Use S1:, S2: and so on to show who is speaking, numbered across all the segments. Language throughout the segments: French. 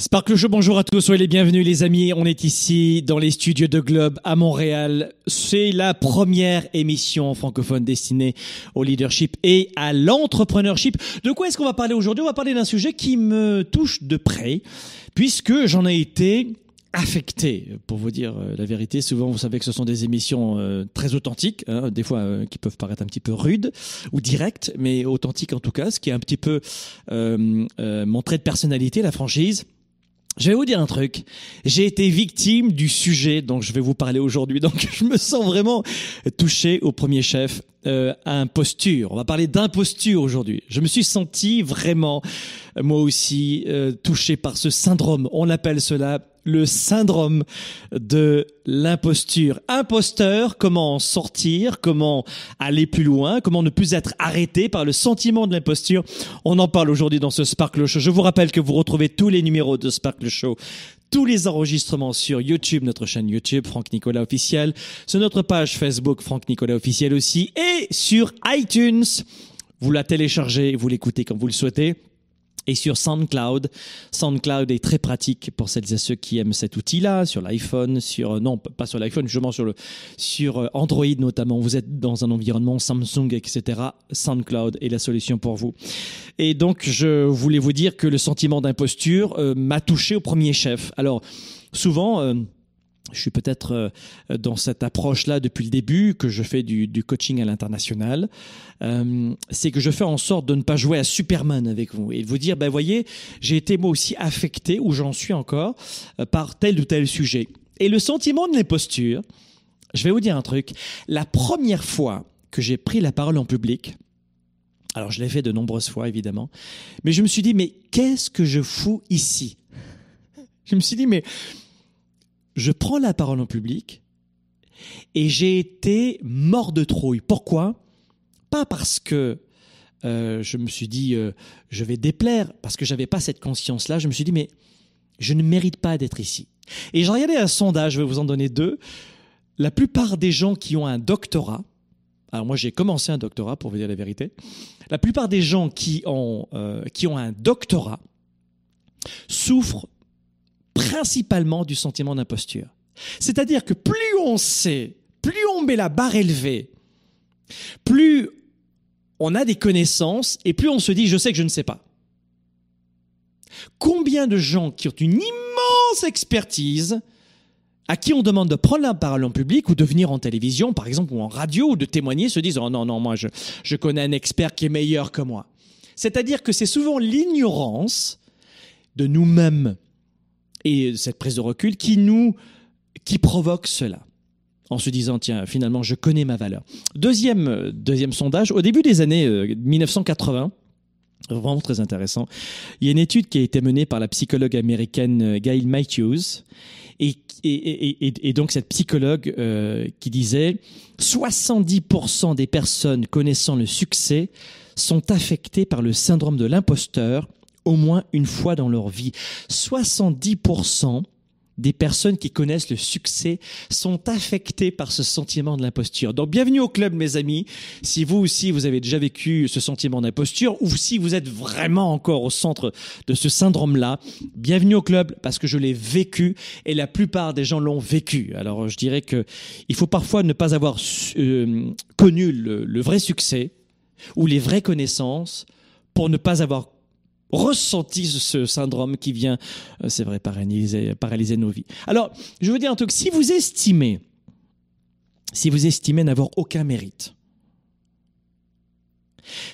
S1: Sparkle Show, bonjour à tous, soyez les bienvenus les amis. On est ici dans les studios de Globe à Montréal. C'est la première émission francophone destinée au leadership et à l'entrepreneurship. De quoi est-ce qu'on va parler aujourd'hui? On va parler d'un sujet qui me touche de près, puisque j'en ai été affecté, pour vous dire euh, la vérité. Souvent, vous savez que ce sont des émissions euh, très authentiques, hein, des fois euh, qui peuvent paraître un petit peu rudes ou directes, mais authentiques en tout cas, ce qui est un petit peu mon trait de personnalité, la franchise. Je vais vous dire un truc. J'ai été victime du sujet dont je vais vous parler aujourd'hui. Donc, je me sens vraiment touché au premier chef euh, imposture. On va parler d'imposture aujourd'hui. Je me suis senti vraiment, moi aussi, euh, touché par ce syndrome. On appelle cela le syndrome de l'imposture. Imposteur, comment en sortir, comment aller plus loin, comment ne plus être arrêté par le sentiment de l'imposture. On en parle aujourd'hui dans ce Sparkle Show. Je vous rappelle que vous retrouvez tous les numéros de Sparkle Show tous les enregistrements sur YouTube, notre chaîne YouTube, Franck Nicolas officiel, sur notre page Facebook, Franck Nicolas officiel aussi, et sur iTunes. Vous la téléchargez, vous l'écoutez quand vous le souhaitez et sur SoundCloud. SoundCloud est très pratique pour celles et ceux qui aiment cet outil-là, sur l'iPhone, sur non pas sur l'iPhone, justement sur le sur euh, Android notamment. Vous êtes dans un environnement Samsung, etc. SoundCloud est la solution pour vous. Et donc je voulais vous dire que le sentiment d'imposture euh, m'a touché au premier chef. Alors souvent. Euh, je suis peut-être euh, dans cette approche-là depuis le début, que je fais du, coaching à l'international, euh, c'est que je fais en sorte de ne pas jouer à Superman avec vous et de vous dire, ben voyez, j'ai été moi aussi affecté, ou j'en suis encore, euh, par tel ou tel sujet. Et le sentiment de l'imposture, je vais vous dire un truc, la première fois que j'ai pris la parole en public, alors je l'ai fait de nombreuses fois évidemment, mais je me suis dit, mais qu'est-ce que je fous ici? Je me suis dit, mais je prends la parole en public et j'ai été mort de trouille. Pourquoi? Pas parce que euh, je me suis dit euh, je vais déplaire, parce que j'avais pas cette conscience-là. Je me suis dit mais je ne mérite pas d'être ici. Et j'ai regardé un sondage, je vais vous en donner deux. La plupart des gens qui ont un doctorat, alors moi j'ai commencé un doctorat pour vous dire la vérité, la plupart des gens qui ont, euh, qui ont un doctorat souffrent principalement du sentiment d'imposture. C'est-à-dire que plus on sait, plus on met la barre élevée, plus on a des connaissances et plus on se dit je sais que je ne sais pas. Combien de gens qui ont une immense expertise, à qui on demande de prendre la parole en public ou de venir en télévision, par exemple, ou en radio, ou de témoigner, se disent Oh non, non, moi, je, je connais un expert qui est meilleur que moi. C'est-à-dire que c'est souvent l'ignorance de nous-mêmes et cette prise de recul qui nous qui provoque cela en se disant tiens finalement je connais ma valeur. Deuxième deuxième sondage au début des années 1980 euh, vraiment très intéressant. Il y a une étude qui a été menée par la psychologue américaine euh, Gail Matthews et, donc cette psychologue euh, qui disait 70% des personnes connaissant le succès sont affectées par le syndrome de l'imposteur au moins une fois dans leur vie. 70% des personnes qui connaissent le succès sont affectées par ce sentiment de l'imposture. Donc bienvenue au club mes amis. Si vous aussi vous avez déjà vécu ce sentiment d'imposture ou si vous êtes vraiment encore au centre de ce syndrome-là, bienvenue au club parce que je l'ai vécu et la plupart des gens l'ont vécu. Alors je dirais que il faut parfois ne pas avoir euh, connu le, le vrai succès ou les vraies connaissances pour ne pas avoir ressenti ce syndrome qui vient, euh, c'est vrai, paralyser, nos vies. Alors, je veux dire un truc, si vous estimez, si vous estimez n'avoir aucun mérite,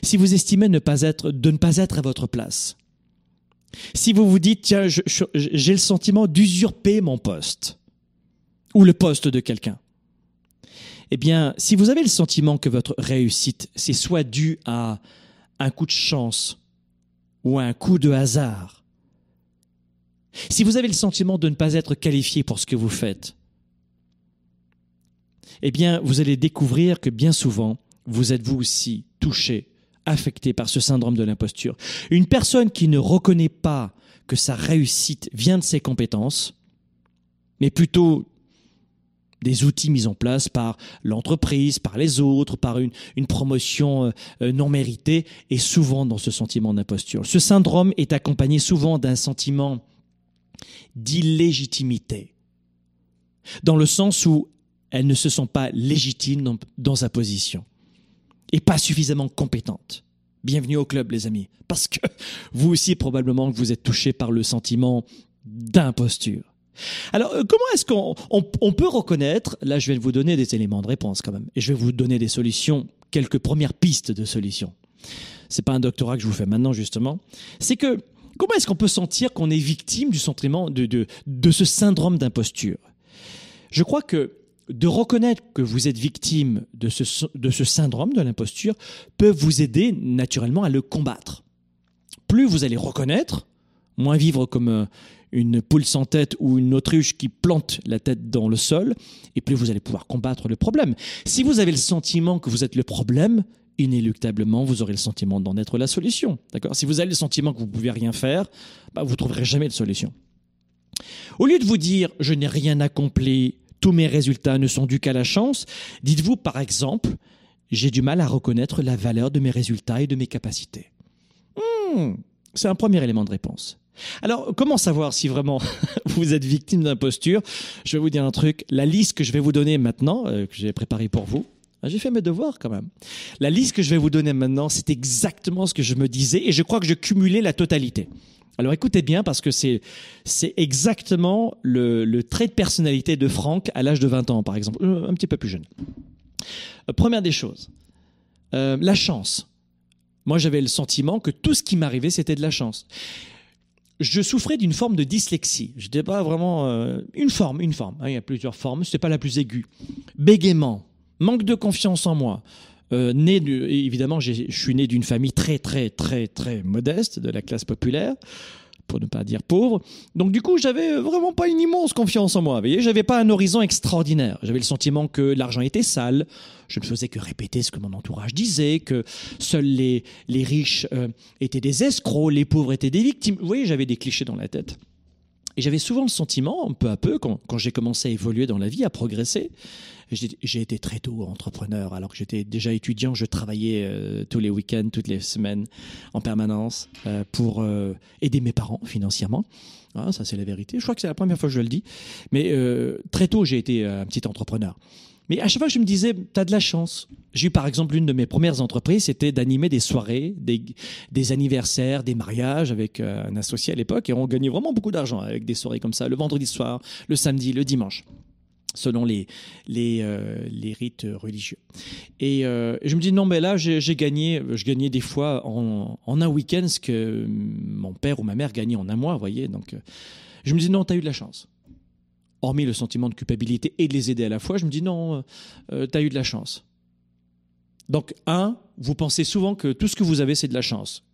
S1: si vous estimez ne pas être, de ne pas être à votre place, si vous vous dites, tiens, j'ai le sentiment d'usurper mon poste, ou le poste de quelqu'un, eh bien, si vous avez le sentiment que votre réussite, c'est soit dû à un coup de chance ou un coup de hasard, si vous avez le sentiment de ne pas être qualifié pour ce que vous faites, eh bien, vous allez découvrir que bien souvent, vous êtes vous aussi touché, affecté par ce syndrome de l'imposture. Une personne qui ne reconnaît pas que sa réussite vient de ses compétences, mais plutôt des outils mis en place par l'entreprise, par les autres, par une, promotion euh, non méritée, et souvent dans ce sentiment d'imposture. Ce syndrome est accompagné souvent d'un sentiment d'illégitimité, dans le sens où elle ne se sent pas légitime dans sa position et pas suffisamment compétente. Bienvenue au club, les amis, parce que vous aussi, probablement, vous êtes touché par le sentiment d'imposture. Alors, euh, comment est-ce qu'on peut reconnaître Là, je vais vous donner des éléments de réponse quand même, et je vais vous donner des solutions, quelques premières pistes de solutions. C'est pas un doctorat que je vous fais maintenant justement. C'est que comment est-ce qu'on peut sentir qu'on est victime du sentiment de, ce syndrome d'imposture? Je crois que de reconnaître que vous êtes victime de ce, de ce syndrome de l'imposture peut vous aider naturellement à le combattre. Plus vous allez reconnaître, moins vivre comme euh, une poule sans tête ou une autruche qui plante la tête dans le sol, et plus vous allez pouvoir combattre le problème. Si vous avez le sentiment que vous êtes le problème, inéluctablement, vous aurez le sentiment d'en être la solution. D'accord? Si vous avez le sentiment que vous ne pouvez rien faire, bah, vous ne trouverez jamais de solution. Au lieu de vous dire je n'ai rien accompli, tous mes résultats ne sont dus qu'à la chance, dites-vous par exemple j'ai du mal à reconnaître la valeur de mes résultats et de mes capacités. Hmm, c'est un premier élément de réponse. Alors, comment savoir si vraiment vous êtes victime d'imposture? Je vais vous dire un truc. La liste que je vais vous donner maintenant, euh, que j'ai préparée pour vous, ah, j'ai fait mes devoirs quand même. La liste que je vais vous donner maintenant, c'est exactement ce que je me disais et je crois que je cumulais la totalité. Alors écoutez bien parce que c'est c'est exactement le, trait de personnalité de Franck à l'âge de 20 ans par exemple, euh, un petit peu plus jeune. Euh, première des choses, la chance. Moi j'avais le sentiment que tout ce qui m'arrivait c'était de la chance je souffrais d'une forme de dyslexie. Je n'étais pas vraiment euh, une forme, une forme. Hein, il y a plusieurs formes. N'est pas la plus aiguë. Bégaiement, manque de confiance en moi. Euh, né évidemment, je suis né d'une famille très très très très modeste, de la classe populaire pour ne pas dire pauvre. Donc du coup, j'avais vraiment pas une immense confiance en moi. Vous voyez, j'avais pas un horizon extraordinaire. J'avais le sentiment que l'argent était sale. Je ne faisais que répéter ce que mon entourage disait, que seuls les, les riches euh, étaient des escrocs, les pauvres étaient des victimes. Vous voyez, j'avais des clichés dans la tête. Et j'avais souvent le sentiment, peu à peu, quand, j'ai commencé à évoluer dans la vie, à progresser, j'ai été très tôt entrepreneur. Alors que j'étais déjà étudiant, je travaillais euh, tous les week-ends, toutes les semaines, en permanence, euh, pour euh, aider mes parents financièrement. Ah, ça, c'est la vérité. Je crois que c'est la première fois que je le dis. Mais très tôt, j'ai été un petit entrepreneur. Mais à chaque fois, je me disais, tu as de la chance. J'ai eu par exemple une de mes premières entreprises, c'était d'animer des soirées, des, anniversaires, des mariages avec un associé à l'époque, et on gagnait vraiment beaucoup d'argent avec des soirées comme ça, le vendredi soir, le samedi, le dimanche selon les, euh, rites religieux. Euh, et je me dis, non, mais là, j'ai gagné, je gagnais des fois en, un week-end ce que mon père ou ma mère gagnait en un mois, vous voyez. Donc, euh, je me dis, non, tu as eu de la chance. Hormis le sentiment de culpabilité et de les aider à la fois, je me dis, non, tu as eu de la chance. Donc, un, vous pensez souvent que tout ce que vous avez, c'est de la chance,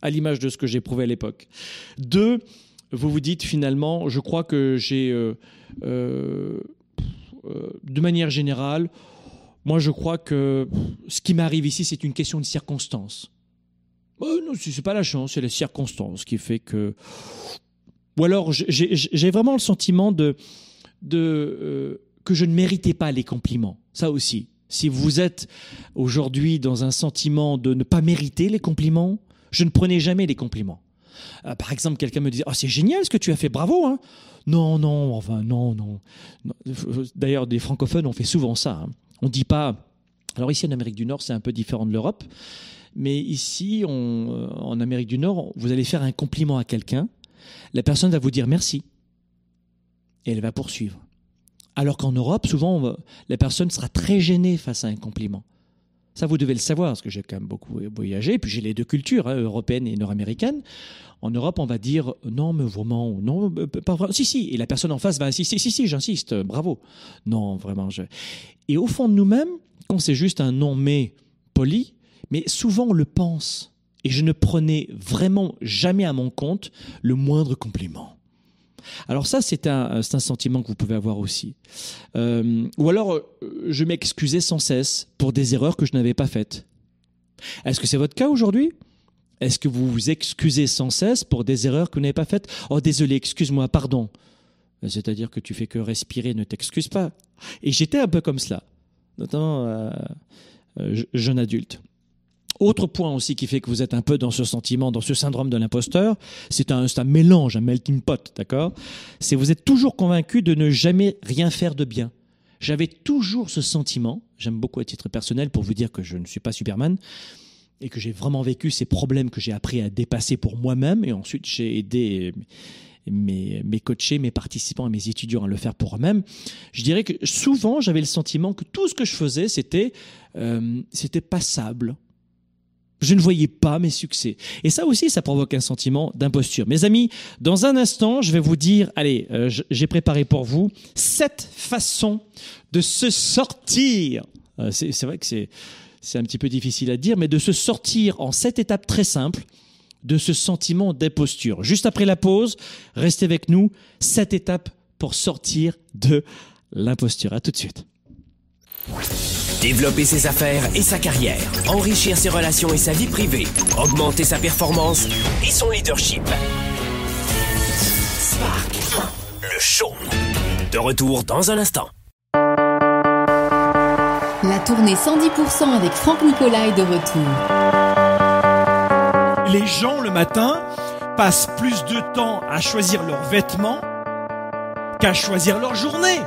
S1: à l'image de ce que j'ai prouvé à l'époque. Deux, vous vous dites finalement, je crois que j'ai euh, de manière générale, moi je crois que ce qui m'arrive ici, c'est une question de circonstance. Euh, non, c'est pas la chance, c'est la circonstance qui fait que. Ou alors j'ai vraiment le sentiment de, de euh, que je ne méritais pas les compliments. Ça aussi. Si vous êtes aujourd'hui dans un sentiment de ne pas mériter les compliments, je ne prenais jamais les compliments. Euh, par exemple, quelqu'un me disait Oh, c'est génial ce que tu as fait, bravo hein. Non, non, enfin, non, non. D'ailleurs, des francophones, on fait souvent ça. Hein. On ne dit pas. Alors, ici en Amérique du Nord, c'est un peu différent de l'Europe. Mais ici, en Amérique du Nord, vous allez faire un compliment à quelqu'un, la personne va vous dire merci et elle va poursuivre. Alors qu'en Europe, souvent, la personne sera très gênée face à un compliment. Ça, vous devez le savoir, parce que j'ai quand même beaucoup voyagé, puis j'ai les deux cultures, hein, européenne et nord-américaine. En Europe, on va dire non, mais vraiment, non, euh, pas vraiment. Si, si. Et la personne en face va insister, si, si, j'insiste, bravo. Non, vraiment. Je... Et au fond de nous-mêmes, quand c'est juste un non, mais poli, mais souvent on le pense. Et je ne prenais vraiment jamais à mon compte le moindre compliment. Alors ça, c'est un, sentiment que vous pouvez avoir aussi. Euh, ou alors, euh, je m'excusais sans cesse pour des erreurs que je n'avais pas faites. Est-ce que c'est votre cas aujourd'hui? Est-ce que vous vous excusez sans cesse pour des erreurs que vous n'avez pas faites? Oh, désolé, excuse-moi, pardon. C'est-à-dire que tu fais que respirer, ne t'excuse pas. Et j'étais un peu comme cela, notamment euh, jeune adulte. Autre point aussi qui fait que vous êtes un peu dans ce sentiment, dans ce syndrome de l'imposteur, c'est un, mélange, un melting pot, d'accord? C'est vous êtes toujours convaincu de ne jamais rien faire de bien. J'avais toujours ce sentiment, j'aime beaucoup à titre personnel pour vous dire que je ne suis pas Superman, et que j'ai vraiment vécu ces problèmes que j'ai appris à dépasser pour moi-même, et ensuite j'ai aidé mes, mes coachés, mes participants et mes étudiants à le faire pour eux-mêmes, je dirais que souvent j'avais le sentiment que tout ce que je faisais, c'était euh, c'était passable, je ne voyais pas mes succès. Et ça aussi, ça provoque un sentiment d'imposture. Mes amis, dans un instant, je vais vous dire, allez, euh, j'ai préparé pour vous sept façons de se sortir. Euh, c'est vrai que c'est un petit peu difficile à dire, mais de se sortir en sept étapes très simples de ce sentiment d'imposture. Juste après la pause, restez avec nous. Sept étapes pour sortir de l'imposture. À tout de suite.
S2: Développer ses affaires et sa carrière, enrichir ses relations et sa vie privée, augmenter sa performance et son leadership. Spark, le show. De retour dans un instant.
S3: La tournée 110% avec Franck Nicolas est de retour.
S4: Les gens le matin passent plus de temps à choisir leurs vêtements qu'à choisir leur journée.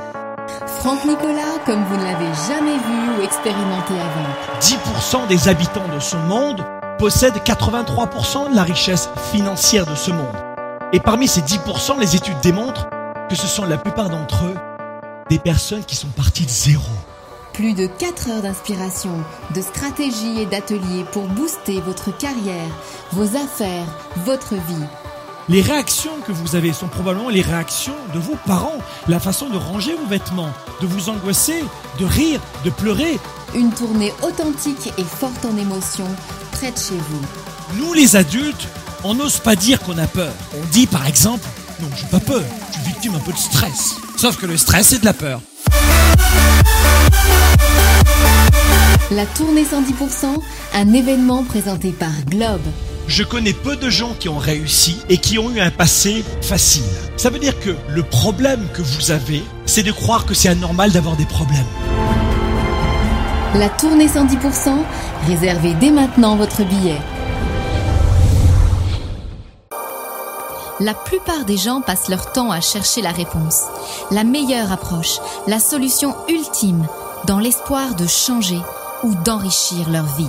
S3: Franck Nicolas, comme vous ne l'avez jamais vu ou expérimenté avant.
S4: 10% des habitants de ce monde possèdent 83% de la richesse financière de ce monde. Et parmi ces 10%, les études démontrent que ce sont la plupart d'entre eux des personnes qui sont parties de zéro.
S3: Plus de 4 heures d'inspiration, de stratégie et d'ateliers pour booster votre carrière, vos affaires, votre vie
S4: les réactions que vous avez sont probablement les réactions de vos parents, la façon de ranger vos vêtements, de vous angoisser, de rire, de pleurer.
S3: Une tournée authentique et forte en émotions, près de chez vous.
S4: Nous les adultes, on n'ose pas dire qu'on a peur. On dit par exemple, non, j'ai pas peur, je suis victime un peu de stress. Sauf que le stress, c'est de la peur.
S3: La tournée 110%, un événement présenté par Globe.
S4: Je connais peu de gens qui ont réussi et qui ont eu un passé facile. Ça veut dire que le problème que vous avez, c'est de croire que c'est anormal d'avoir des problèmes.
S3: La tournée 110%, réservez dès maintenant votre billet. La plupart des gens passent leur temps à chercher la réponse, la meilleure approche, la solution ultime, dans l'espoir de changer ou d'enrichir leur vie.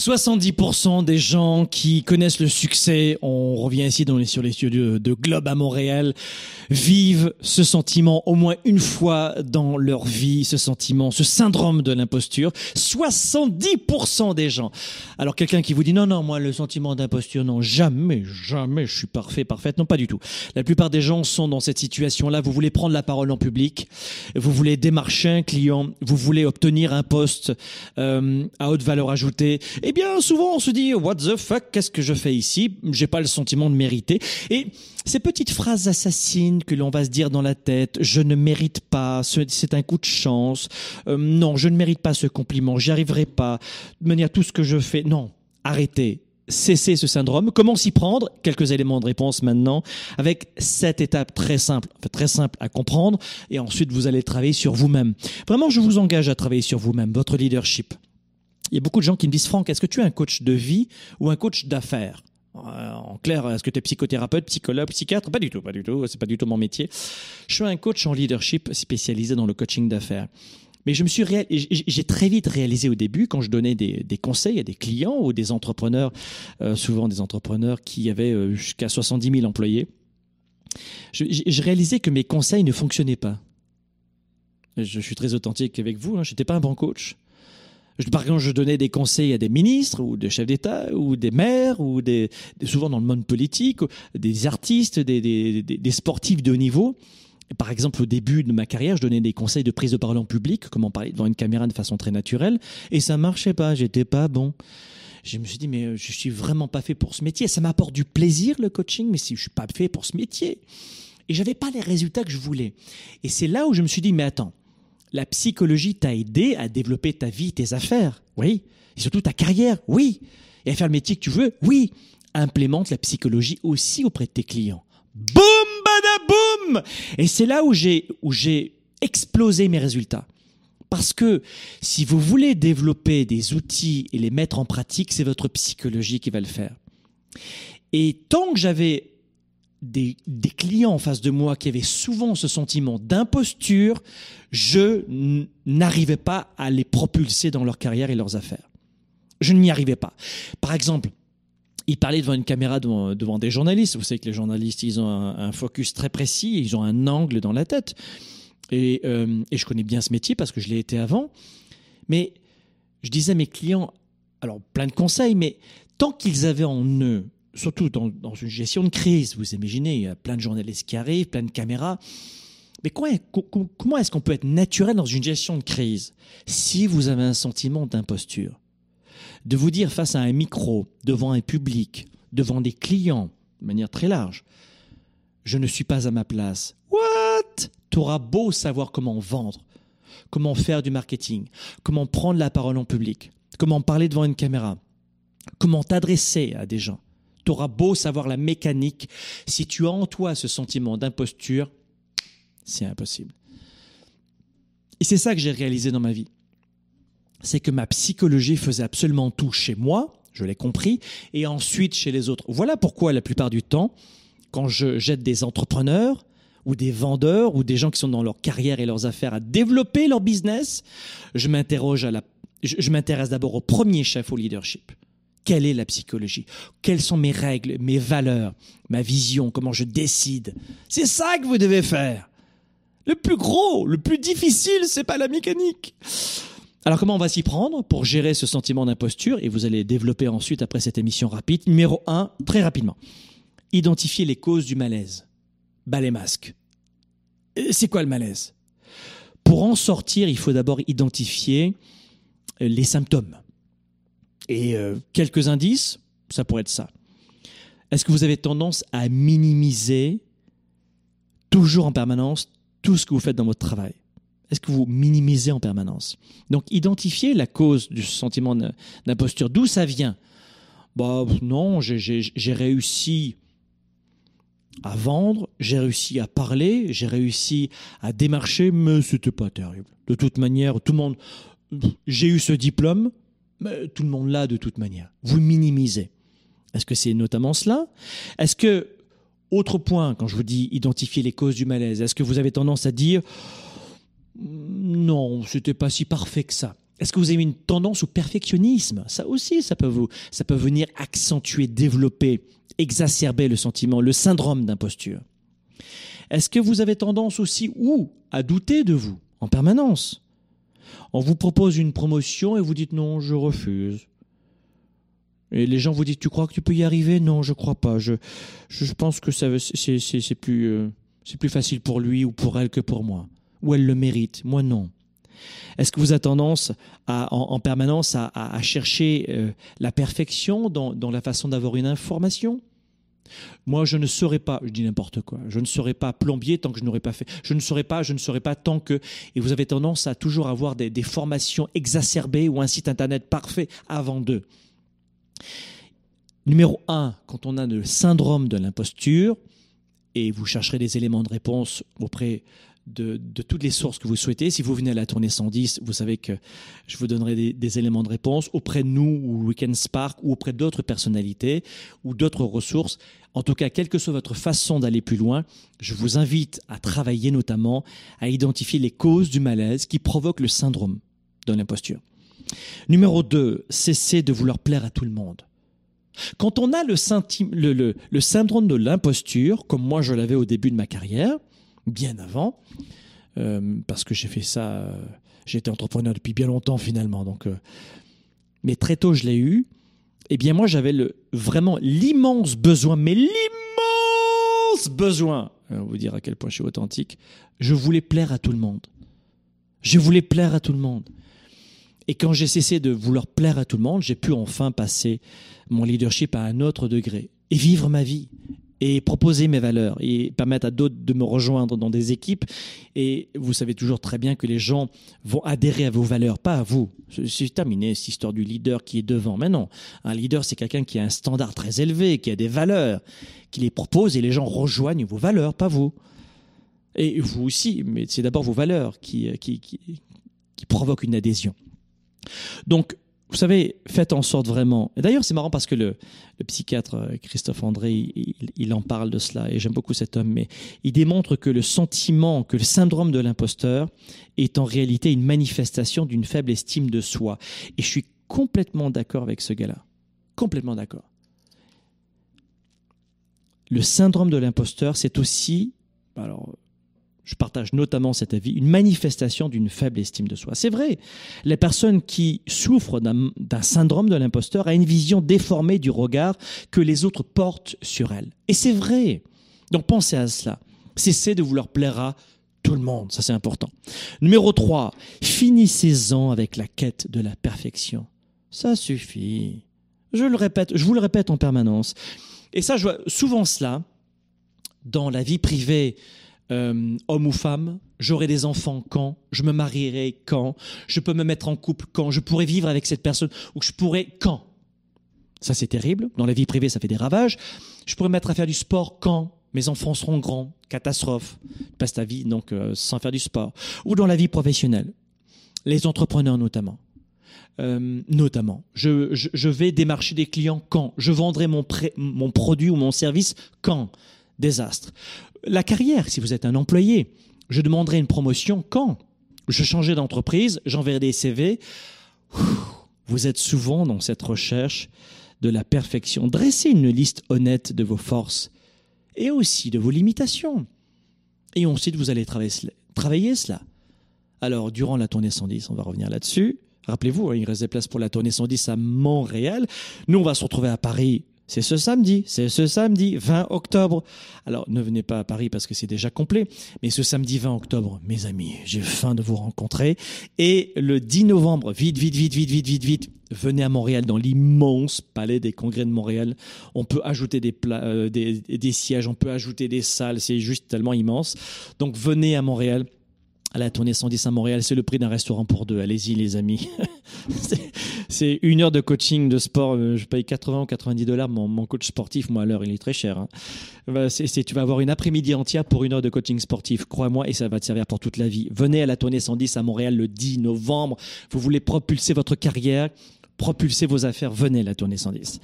S1: 70% des gens qui connaissent le succès, on revient ici dans les, sur les studios de Globe à Montréal, vivent ce sentiment au moins une fois dans leur vie, ce sentiment, ce syndrome de l'imposture. 70% des gens. Alors quelqu'un qui vous dit non, non, moi le sentiment d'imposture, non, jamais, jamais, je suis parfait, parfaite, non, pas du tout. La plupart des gens sont dans cette situation-là. Vous voulez prendre la parole en public, vous voulez démarcher un client, vous voulez obtenir un poste euh, à haute valeur ajoutée. Eh bien, souvent on se dit what the fuck, qu'est-ce que je fais ici? J'ai pas le sentiment de mériter. Et ces petites phrases assassines que l'on va se dire dans la tête, je ne mérite pas, c'est un coup de chance, euh, non, je ne mérite pas ce compliment, j'y arriverai pas, de manière tout ce que je fais, non, arrêtez. Cessez ce syndrome. Comment s'y prendre Quelques éléments de réponse maintenant, avec cette étape très simple, très simple à comprendre, et ensuite vous allez travailler sur vous-même. Vraiment, je vous engage à travailler sur vous-même, votre leadership. Il y a beaucoup de gens qui me disent, Franck, est-ce que tu es un coach de vie ou un coach d'affaires? En clair, est-ce que tu es psychothérapeute, psychologue, psychiatre? Pas du tout, pas du tout. C'est pas du tout mon métier. Je suis un coach en leadership spécialisé dans le coaching d'affaires. Mais je me suis j'ai très vite réalisé au début, quand je donnais des, conseils à des clients ou des entrepreneurs, euh, souvent des entrepreneurs qui avaient euh, jusqu'à 70 000 employés, je, réalisais que mes conseils ne fonctionnaient pas. Je suis très authentique avec vous, hein, je n'étais pas un bon coach. Par exemple, je donnais des conseils à des ministres ou des chefs d'État ou des maires ou des, souvent dans le monde politique, des artistes, des, des, des, sportifs de haut niveau. Par exemple, au début de ma carrière, je donnais des conseils de prise de parole en public, comment parler devant une caméra de façon très naturelle, et ça marchait pas, j'étais pas bon. Je me suis dit, mais je suis vraiment pas fait pour ce métier. Ça m'apporte du plaisir, le coaching, mais si je suis pas fait pour ce métier. Et j'avais pas les résultats que je voulais. Et c'est là où je me suis dit, mais attends, la psychologie t'a aidé à développer ta vie, tes affaires, oui. Et surtout ta carrière, oui. Et à faire le métier que tu veux, oui. Implémente la psychologie aussi auprès de tes clients. Boum, badaboum Et c'est là où j'ai, où j'ai explosé mes résultats. Parce que si vous voulez développer des outils et les mettre en pratique, c'est votre psychologie qui va le faire. Et tant que j'avais des, clients en face de moi qui avaient souvent ce sentiment d'imposture, je n'arrivais pas à les propulser dans leur carrière et leurs affaires. Je n'y arrivais pas. Par exemple, ils parlaient devant une caméra devant, des journalistes. Vous savez que les journalistes, ils ont un, focus très précis, ils ont un angle dans la tête. Et, euh, et je connais bien ce métier parce que je l'ai été avant. Mais je disais à mes clients, alors plein de conseils, mais tant qu'ils avaient en eux surtout dans, une gestion de crise. Vous imaginez, il y a plein de journalistes qui arrivent, plein de caméras. Mais comment, est-ce qu'on peut être naturel dans une gestion de crise si vous avez un sentiment d'imposture? De vous dire face à un micro, devant un public, devant des clients, de manière très large, je ne suis pas à ma place. What? Tu auras beau savoir comment vendre, comment faire du marketing, comment prendre la parole en public, comment parler devant une caméra, comment t'adresser à des gens tu auras beau savoir la mécanique, si tu as en toi ce sentiment d'imposture, c'est impossible. Et c'est ça que j'ai réalisé dans ma vie. C'est que ma psychologie faisait absolument tout chez moi, je l'ai compris, et ensuite chez les autres. Voilà pourquoi la plupart du temps, quand je jette des entrepreneurs, ou des vendeurs, ou des gens qui sont dans leur carrière et leurs affaires à développer leur business, je m'interroge à la, je m'intéresse d'abord au premier chef au leadership. Quelle est la psychologie? Quelles sont mes règles, mes valeurs, ma vision, comment je décide? C'est ça que vous devez faire. Le plus gros, le plus difficile, c'est pas la mécanique. Alors comment on va s'y prendre pour gérer ce sentiment d'imposture? Et vous allez développer ensuite, après cette émission rapide, numéro 1, très rapidement. Identifier les causes du malaise. Bas les masques. C'est quoi le malaise? Pour en sortir, il faut d'abord identifier les symptômes. Et euh, quelques indices, ça pourrait être ça. Est-ce que vous avez tendance à minimiser toujours en permanence tout ce que vous faites dans votre travail? Est-ce que vous minimisez en permanence? Donc, identifiez la cause du sentiment d'imposture. D'où ça vient? Bah non, j'ai réussi à vendre, j'ai réussi à parler, j'ai réussi à démarcher, mais c'était pas terrible. De toute manière, tout le monde, j'ai eu ce diplôme, tout le monde l'a de toute manière. Vous minimisez. Est-ce que c'est notamment cela? Est-ce que, autre point, quand je vous dis identifier les causes du malaise, est-ce que vous avez tendance à dire non, c'était pas si parfait que ça? Est-ce que vous avez une tendance au perfectionnisme? Ça aussi, ça peut, ça peut venir accentuer, développer, exacerber le sentiment, le syndrome d'imposture. Est-ce que vous avez tendance aussi ou à douter de vous en permanence? On vous propose une promotion et vous dites non, je refuse. Et les gens vous disent tu crois que tu peux y arriver? Non, je crois pas. Je, je pense que ça c'est plus euh, c'est plus facile pour lui ou pour elle que pour moi. Ou elle le mérite. Moi non. Est-ce que vous avez tendance en, permanence à, chercher euh, la perfection dans, la façon d'avoir une information? Moi, je ne serai pas, je dis n'importe quoi, je ne serai pas plombier tant que je n'aurai pas fait. Je ne serai pas, je ne serai pas tant que. Et vous avez tendance à toujours avoir des, des formations exacerbées ou un site internet parfait avant d'eux. Numéro un, quand on a le syndrome de l'imposture, et vous chercherez des éléments de réponse auprès de, toutes les sources que vous souhaitez. Si vous venez à la tournée 110, vous savez que je vous donnerai des, éléments de réponse auprès de nous ou Weekend Spark ou auprès d'autres personnalités ou d'autres ressources. En tout cas, quelle que soit votre façon d'aller plus loin, je vous invite à travailler notamment à identifier les causes du malaise qui provoquent le syndrome de l'imposture. Numéro 2, cessez de vouloir plaire à tout le monde. Quand on a le, le syndrome de l'imposture, comme moi je l'avais au début de ma carrière, bien avant, euh, parce que j'ai fait ça, euh, été entrepreneur depuis bien longtemps finalement, donc, euh, mais très tôt je l'ai eu. Eh bien moi j'avais le, vraiment l'immense besoin, mais l'immense besoin, on vous dire à quel point je suis authentique, je voulais plaire à tout le monde. Je voulais plaire à tout le monde. Et quand j'ai cessé de vouloir plaire à tout le monde, j'ai pu enfin passer mon leadership à un autre degré et vivre ma vie et proposer mes valeurs et permettre à d'autres de me rejoindre dans des équipes. Et vous savez toujours très bien que les gens vont adhérer à vos valeurs, pas à vous. C'est terminé cette histoire du leader qui est devant. Mais non, un leader, c'est quelqu'un qui a un standard très élevé, qui a des valeurs, qui les propose et les gens rejoignent vos valeurs, pas vous. Et vous aussi, mais c'est d'abord vos valeurs qui, qui, qui provoquent une adhésion. Donc, vous savez, faites en sorte vraiment. Et d'ailleurs, c'est marrant parce que le, psychiatre euh, Christophe André, il, en parle de cela, et j'aime beaucoup cet homme, mais il démontre que le sentiment, que le syndrome de l'imposteur est en réalité une manifestation d'une faible estime de soi. Et je suis complètement d'accord avec ce gars-là. Complètement d'accord. Le syndrome de l'imposteur, c'est aussi, alors je partage notamment cet avis, une manifestation d'une faible estime de soi. C'est vrai, les personnes qui souffrent d'un syndrome de l'imposteur ont une vision déformée du regard que les autres portent sur elles. Et c'est vrai. Donc pensez à cela. Cessez de vouloir plaire à tout le monde, ça c'est important. Numéro 3, finissez-en avec la quête de la perfection. Ça suffit. Je le répète, je vous le répète en permanence. Et ça, je vois souvent cela dans la vie privée euh, homme ou femme, j'aurai des enfants quand, je me marierai quand, je peux me mettre en couple quand, je pourrai vivre avec cette personne, ou je pourrai quand? Ça c'est terrible, dans la vie privée ça fait des ravages. Je pourrais me mettre à faire du sport quand? Mes enfants seront grands, catastrophe, passe ta vie donc euh, sans faire du sport. Ou dans la vie professionnelle, les entrepreneurs notamment. Euh, notamment, je, je, vais démarcher des clients quand, je vendrai mon, mon produit ou mon service quand, désastre. La carrière, si vous êtes un employé, je demanderai une promotion quand? Je changerai d'entreprise, j'enverrai des CV. Vous êtes souvent dans cette recherche de la perfection. Dressez une liste honnête de vos forces et aussi de vos limitations. Et ensuite, vous allez travailler cela. Alors, durant la tournée 110, on va revenir là-dessus. Rappelez-vous, hein, il reste des places pour la tournée 110 à Montréal. Nous, on va se retrouver à Paris c'est ce samedi, c'est ce samedi 20 octobre. Alors ne venez pas à Paris parce que c'est déjà complet, mais ce samedi 20 octobre, mes amis, j'ai faim de vous rencontrer. Et le 10 novembre, vite, vite, vite, vite, vite, vite, vite, venez à Montréal dans l'immense palais des congrès de Montréal. On peut ajouter des, euh, des, sièges, on peut ajouter des salles, c'est juste tellement immense. Donc venez à Montréal la tournée 110 à Montréal, c'est le prix d'un restaurant pour deux. Allez-y, les amis. c'est une heure de coaching de sport. Euh, je paye 80 ou 90 dollars. Mon, coach sportif, moi, à l'heure, il est très cher. Hein. Bah, tu vas avoir une après-midi entière pour une heure de coaching sportif. Crois-moi, et ça va te servir pour toute la vie. Venez à la tournée 110 à Montréal le 10 novembre. Vous voulez propulser votre carrière propulser vos affaires, venez la tournée 110.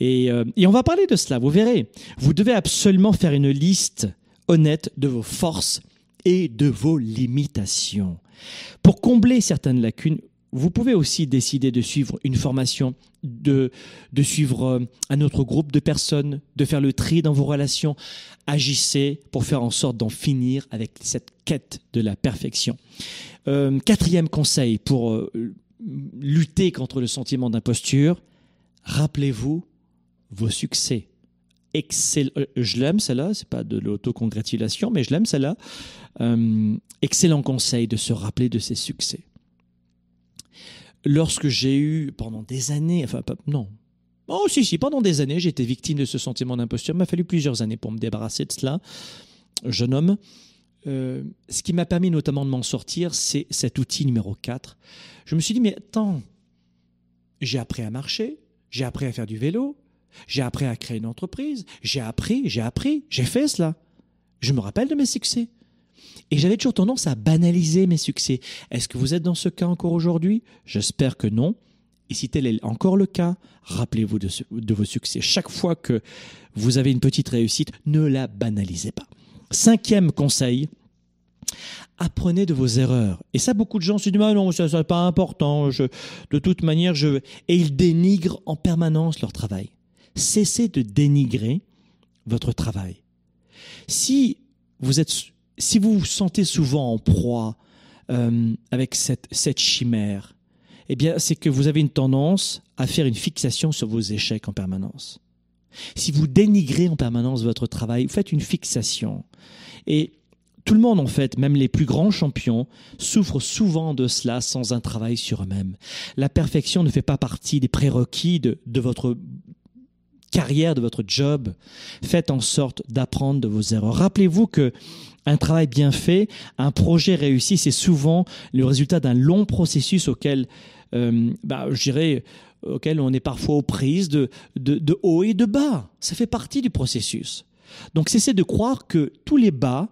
S1: Et, euh, et on va parler de cela, vous verrez. Vous devez absolument faire une liste honnête de vos forces et de vos limitations. Pour combler certaines lacunes, vous pouvez aussi décider de suivre une formation, de, de suivre euh, un autre groupe de personnes, de faire le tri dans vos relations. Agissez pour faire en sorte d'en finir avec cette quête de la perfection. Euh, quatrième conseil pour euh, lutter contre le sentiment d'imposture, rappelez-vous vos succès. Excell je l'aime celle-là, c'est pas de l'autocongratulation, mais je l'aime celle-là. excellent conseil de se rappeler de ses succès lorsque j'ai eu pendant des années, enfin non, oh si si, pendant des années, été victime de ce sentiment d'imposture. Il m'a fallu plusieurs années pour me débarrasser de cela, jeune homme. Euh, ce qui m'a permis notamment de m'en sortir, c'est cet outil numéro 4. Je me suis dit, mais attends, j'ai appris à marcher, j'ai appris à faire du vélo, j'ai appris à créer une entreprise, j'ai appris, j'ai appris, j'ai fait cela. Je me rappelle de mes succès. Et j'avais toujours tendance à banaliser mes succès. Est-ce que vous êtes dans ce cas encore aujourd'hui? J'espère que non. Et si tel est encore le cas, rappelez-vous de, vos succès. Chaque fois que vous avez une petite réussite, ne la banalisez pas. Cinquième conseil, apprenez de vos erreurs. Et ça, beaucoup de gens se disent, ah non, ça n'est pas important, de toute manière, je... Et ils dénigrent en permanence leur travail. Cessez de dénigrer votre travail. Si vous êtes si vous vous sentez souvent en proie euh, avec cette, chimère, eh bien, c'est que vous avez une tendance à faire une fixation sur vos échecs en permanence. Si vous dénigrez en permanence votre travail, vous faites une fixation. Et tout le monde, en fait, même les plus grands champions, souffrent souvent de cela sans un travail sur eux-mêmes. La perfection ne fait pas partie des prérequis de, de votre carrière, de votre job. Faites en sorte d'apprendre de vos erreurs. Rappelez-vous que un travail bien fait, un projet réussi, c'est souvent le résultat d'un long processus auquel, euh, bah, je dirais, auquel on est parfois aux prises de, de, de haut et de bas. Ça fait partie du processus. Donc cessez de croire que tous les bas,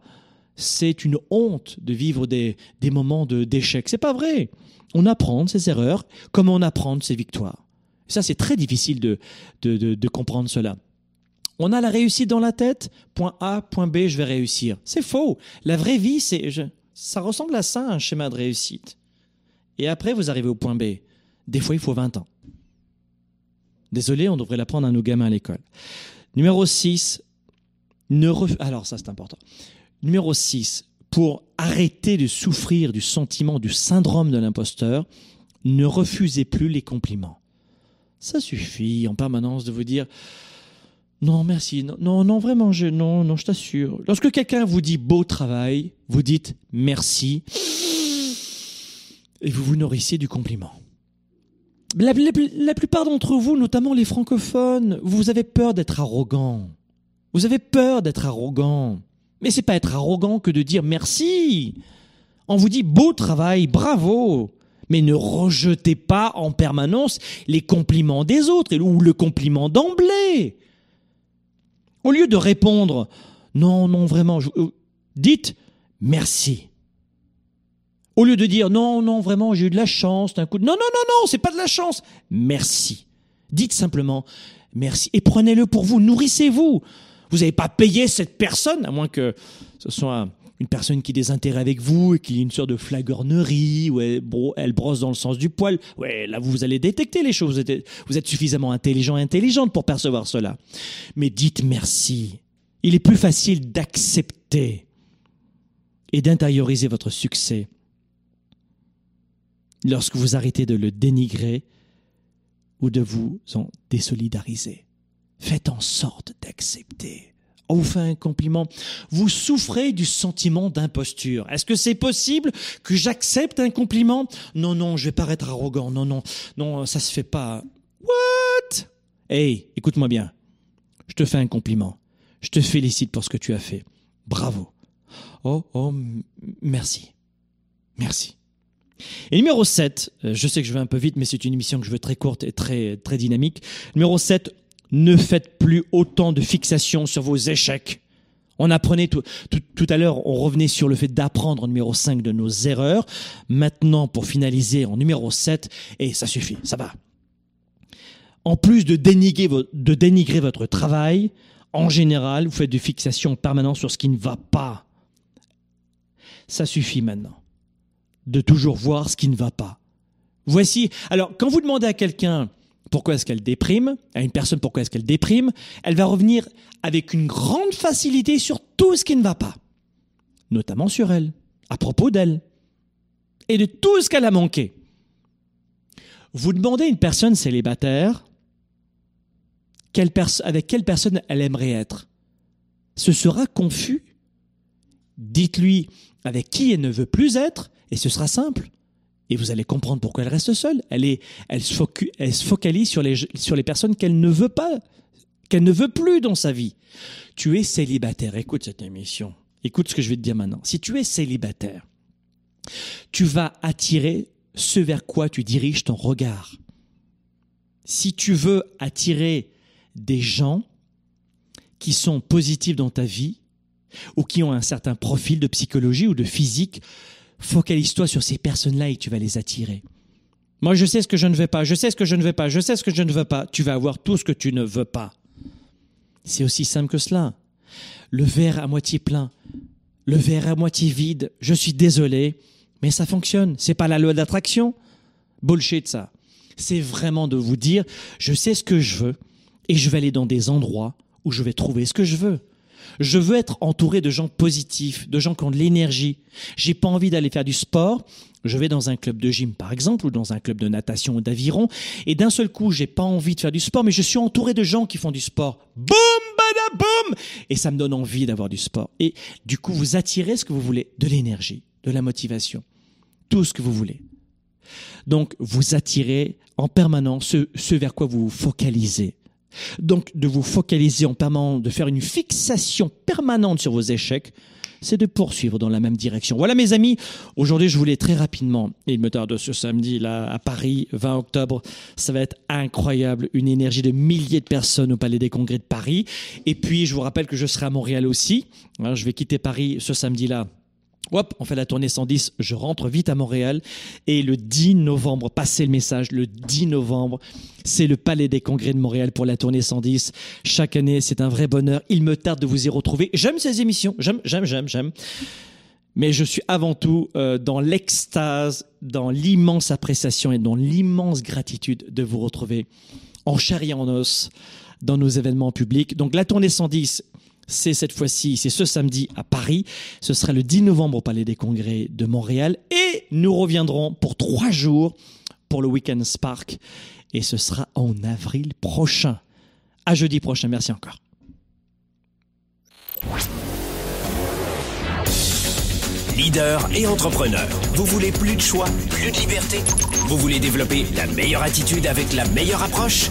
S1: c'est une honte de vivre des, des moments d'échec. C'est pas vrai. On apprend de ses erreurs comme on apprend de ses victoires. Ça, c'est très difficile de, comprendre cela. On a la réussite dans la tête, point A, point B, je vais réussir. C'est faux. La vraie vie, ça ressemble à ça, un schéma de réussite. Et après, vous arrivez au point B. Des fois, il faut 20 ans. Désolé, on devrait l'apprendre à nos gamins à l'école. Numéro 6, ne alors ça c'est important. Numéro 6, pour arrêter de souffrir du sentiment du syndrome de l'imposteur, ne refusez plus les compliments. Ça suffit en permanence de vous dire non, merci. Non, non, vraiment, je, non, non, je t'assure. Lorsque quelqu'un vous dit beau travail, vous dites merci et vous vous nourrissez du compliment. La, plupart d'entre vous, notamment les francophones, vous avez peur d'être arrogant. Vous avez peur d'être arrogant. Mais c'est pas être arrogant que de dire merci. On vous dit beau travail, bravo. Mais ne rejetez pas en permanence les compliments des autres ou le compliment d'emblée. Au lieu de répondre non, non, vraiment, euh, dites merci. Au lieu de dire non, non, vraiment, j'ai eu de la chance d'un coup. Non, non, non, non, c'est pas de la chance. Merci. Dites simplement merci et prenez-le pour vous. Nourrissez-vous. Vous n'avez pas payé cette personne, à moins que ce soit une personne qui désintéresse avec vous et qui a une sorte de flagornerie, ou elle, brosse dans le sens du poil. Ouais, là, vous allez détecter les choses. Vous êtes, vous êtes suffisamment intelligent et intelligente pour percevoir cela. Mais dites merci. Il est plus facile d'accepter et d'intérioriser votre succès lorsque vous arrêtez de le dénigrer ou de vous en désolidariser. Faites en sorte d'accepter on vous fait un compliment, vous souffrez du sentiment d'imposture. Est-ce que c'est possible que j'accepte un compliment? Non, non, je vais pas être arrogant. Non, non, non, ça se fait pas. What? Hey, écoute-moi bien. Je te fais un compliment. Je te félicite pour ce que tu as fait. Bravo. Oh, oh, merci. Merci. Et numéro 7, euh, je sais que je vais un peu vite, mais c'est une émission que je veux très courte et très, très dynamique. Numéro 7, ne faites plus autant de fixations sur vos échecs. On apprenait tout, tout, à l'heure, on revenait sur le fait d'apprendre en numéro 5 de nos erreurs. Maintenant, pour finaliser en numéro 7, et ça suffit, ça va. en plus de dénigrer, de dénigrer votre travail, en général, vous faites de fixation permanente sur ce qui ne va pas. Ça suffit maintenant de toujours voir ce qui ne va pas. Voici, alors quand vous demandez à quelqu'un pourquoi est-ce qu'elle déprime, à une personne pourquoi est-ce qu'elle déprime, elle va revenir avec une grande facilité sur tout ce qui ne va pas, notamment sur elle, à propos d'elle, et de tout ce qu'elle a manqué. Vous demandez à une personne célibataire avec quelle personne elle aimerait être. Ce sera confus. Dites-lui avec qui elle ne veut plus être, et ce sera simple. Et vous allez comprendre pourquoi elle reste seule. Elle, est, elle, se, focalise sur les, sur les personnes qu'elle ne veut pas, qu'elle ne veut plus dans sa vie. Tu es célibataire. Écoute cette émission. Écoute ce que je vais te dire maintenant. Si tu es célibataire, tu vas attirer ce vers quoi tu diriges ton regard. Si tu veux attirer des gens qui sont positifs dans ta vie ou qui ont un certain profil de psychologie ou de physique, focalise-toi sur ces personnes-là et tu vas les attirer. Moi, je sais ce que je ne veux pas, je sais ce que je ne veux pas, je sais ce que je ne veux pas. Tu vas avoir tout ce que tu ne veux pas. C'est aussi simple que cela. Le verre à moitié plein, le verre à moitié vide, je suis désolé, mais ça fonctionne. C'est pas la loi d'attraction. Bullshit ça. C'est vraiment de vous dire, je sais ce que je veux et je vais aller dans des endroits où je vais trouver ce que je veux. Je veux être entouré de gens positifs, de gens qui ont de l'énergie. J'ai pas envie d'aller faire du sport. Je vais dans un club de gym, par exemple, ou dans un club de natation ou d'aviron, et d'un seul coup, j'ai pas envie de faire du sport, mais je suis entouré de gens qui font du sport. Boum, bada, boum! Et ça me donne envie d'avoir du sport. Et du coup, vous attirez ce que vous voulez, de l'énergie, de la motivation, tout ce que vous voulez. Donc, vous attirez en permanence ce, ce vers quoi vous vous focalisez. Donc de vous focaliser en permanence, de faire une fixation permanente sur vos échecs, c'est de poursuivre dans la même direction. Voilà mes amis, aujourd'hui je voulais très rapidement, et il me tarde ce samedi là à Paris, 20 octobre, ça va être incroyable, une énergie de milliers de personnes au Palais des Congrès de Paris. Et puis je vous rappelle que je serai à Montréal aussi, hein, je vais quitter Paris ce samedi là Hop, on fait la tournée 110, je rentre vite à Montréal. Et le 10 novembre, passez le message, le 10 novembre, c'est le Palais des Congrès de Montréal pour la tournée 110. Chaque année, c'est un vrai bonheur. Il me tarde de vous y retrouver. J'aime ces émissions, j'aime, j'aime, j'aime, j'aime. Mais je suis avant tout euh, dans l'extase, dans l'immense appréciation et dans l'immense gratitude de vous retrouver en chair en os dans nos événements publics. Donc la tournée 110, c'est cette fois-ci, c'est ce samedi à Paris. Ce sera le 10 novembre au Palais des Congrès de Montréal. Et nous reviendrons pour trois jours pour le Weekend Spark. Et ce sera en avril prochain. À jeudi prochain. Merci encore.
S2: Leader et entrepreneur. Vous voulez plus de choix, plus de liberté? Vous voulez développer la meilleure attitude avec la meilleure approche?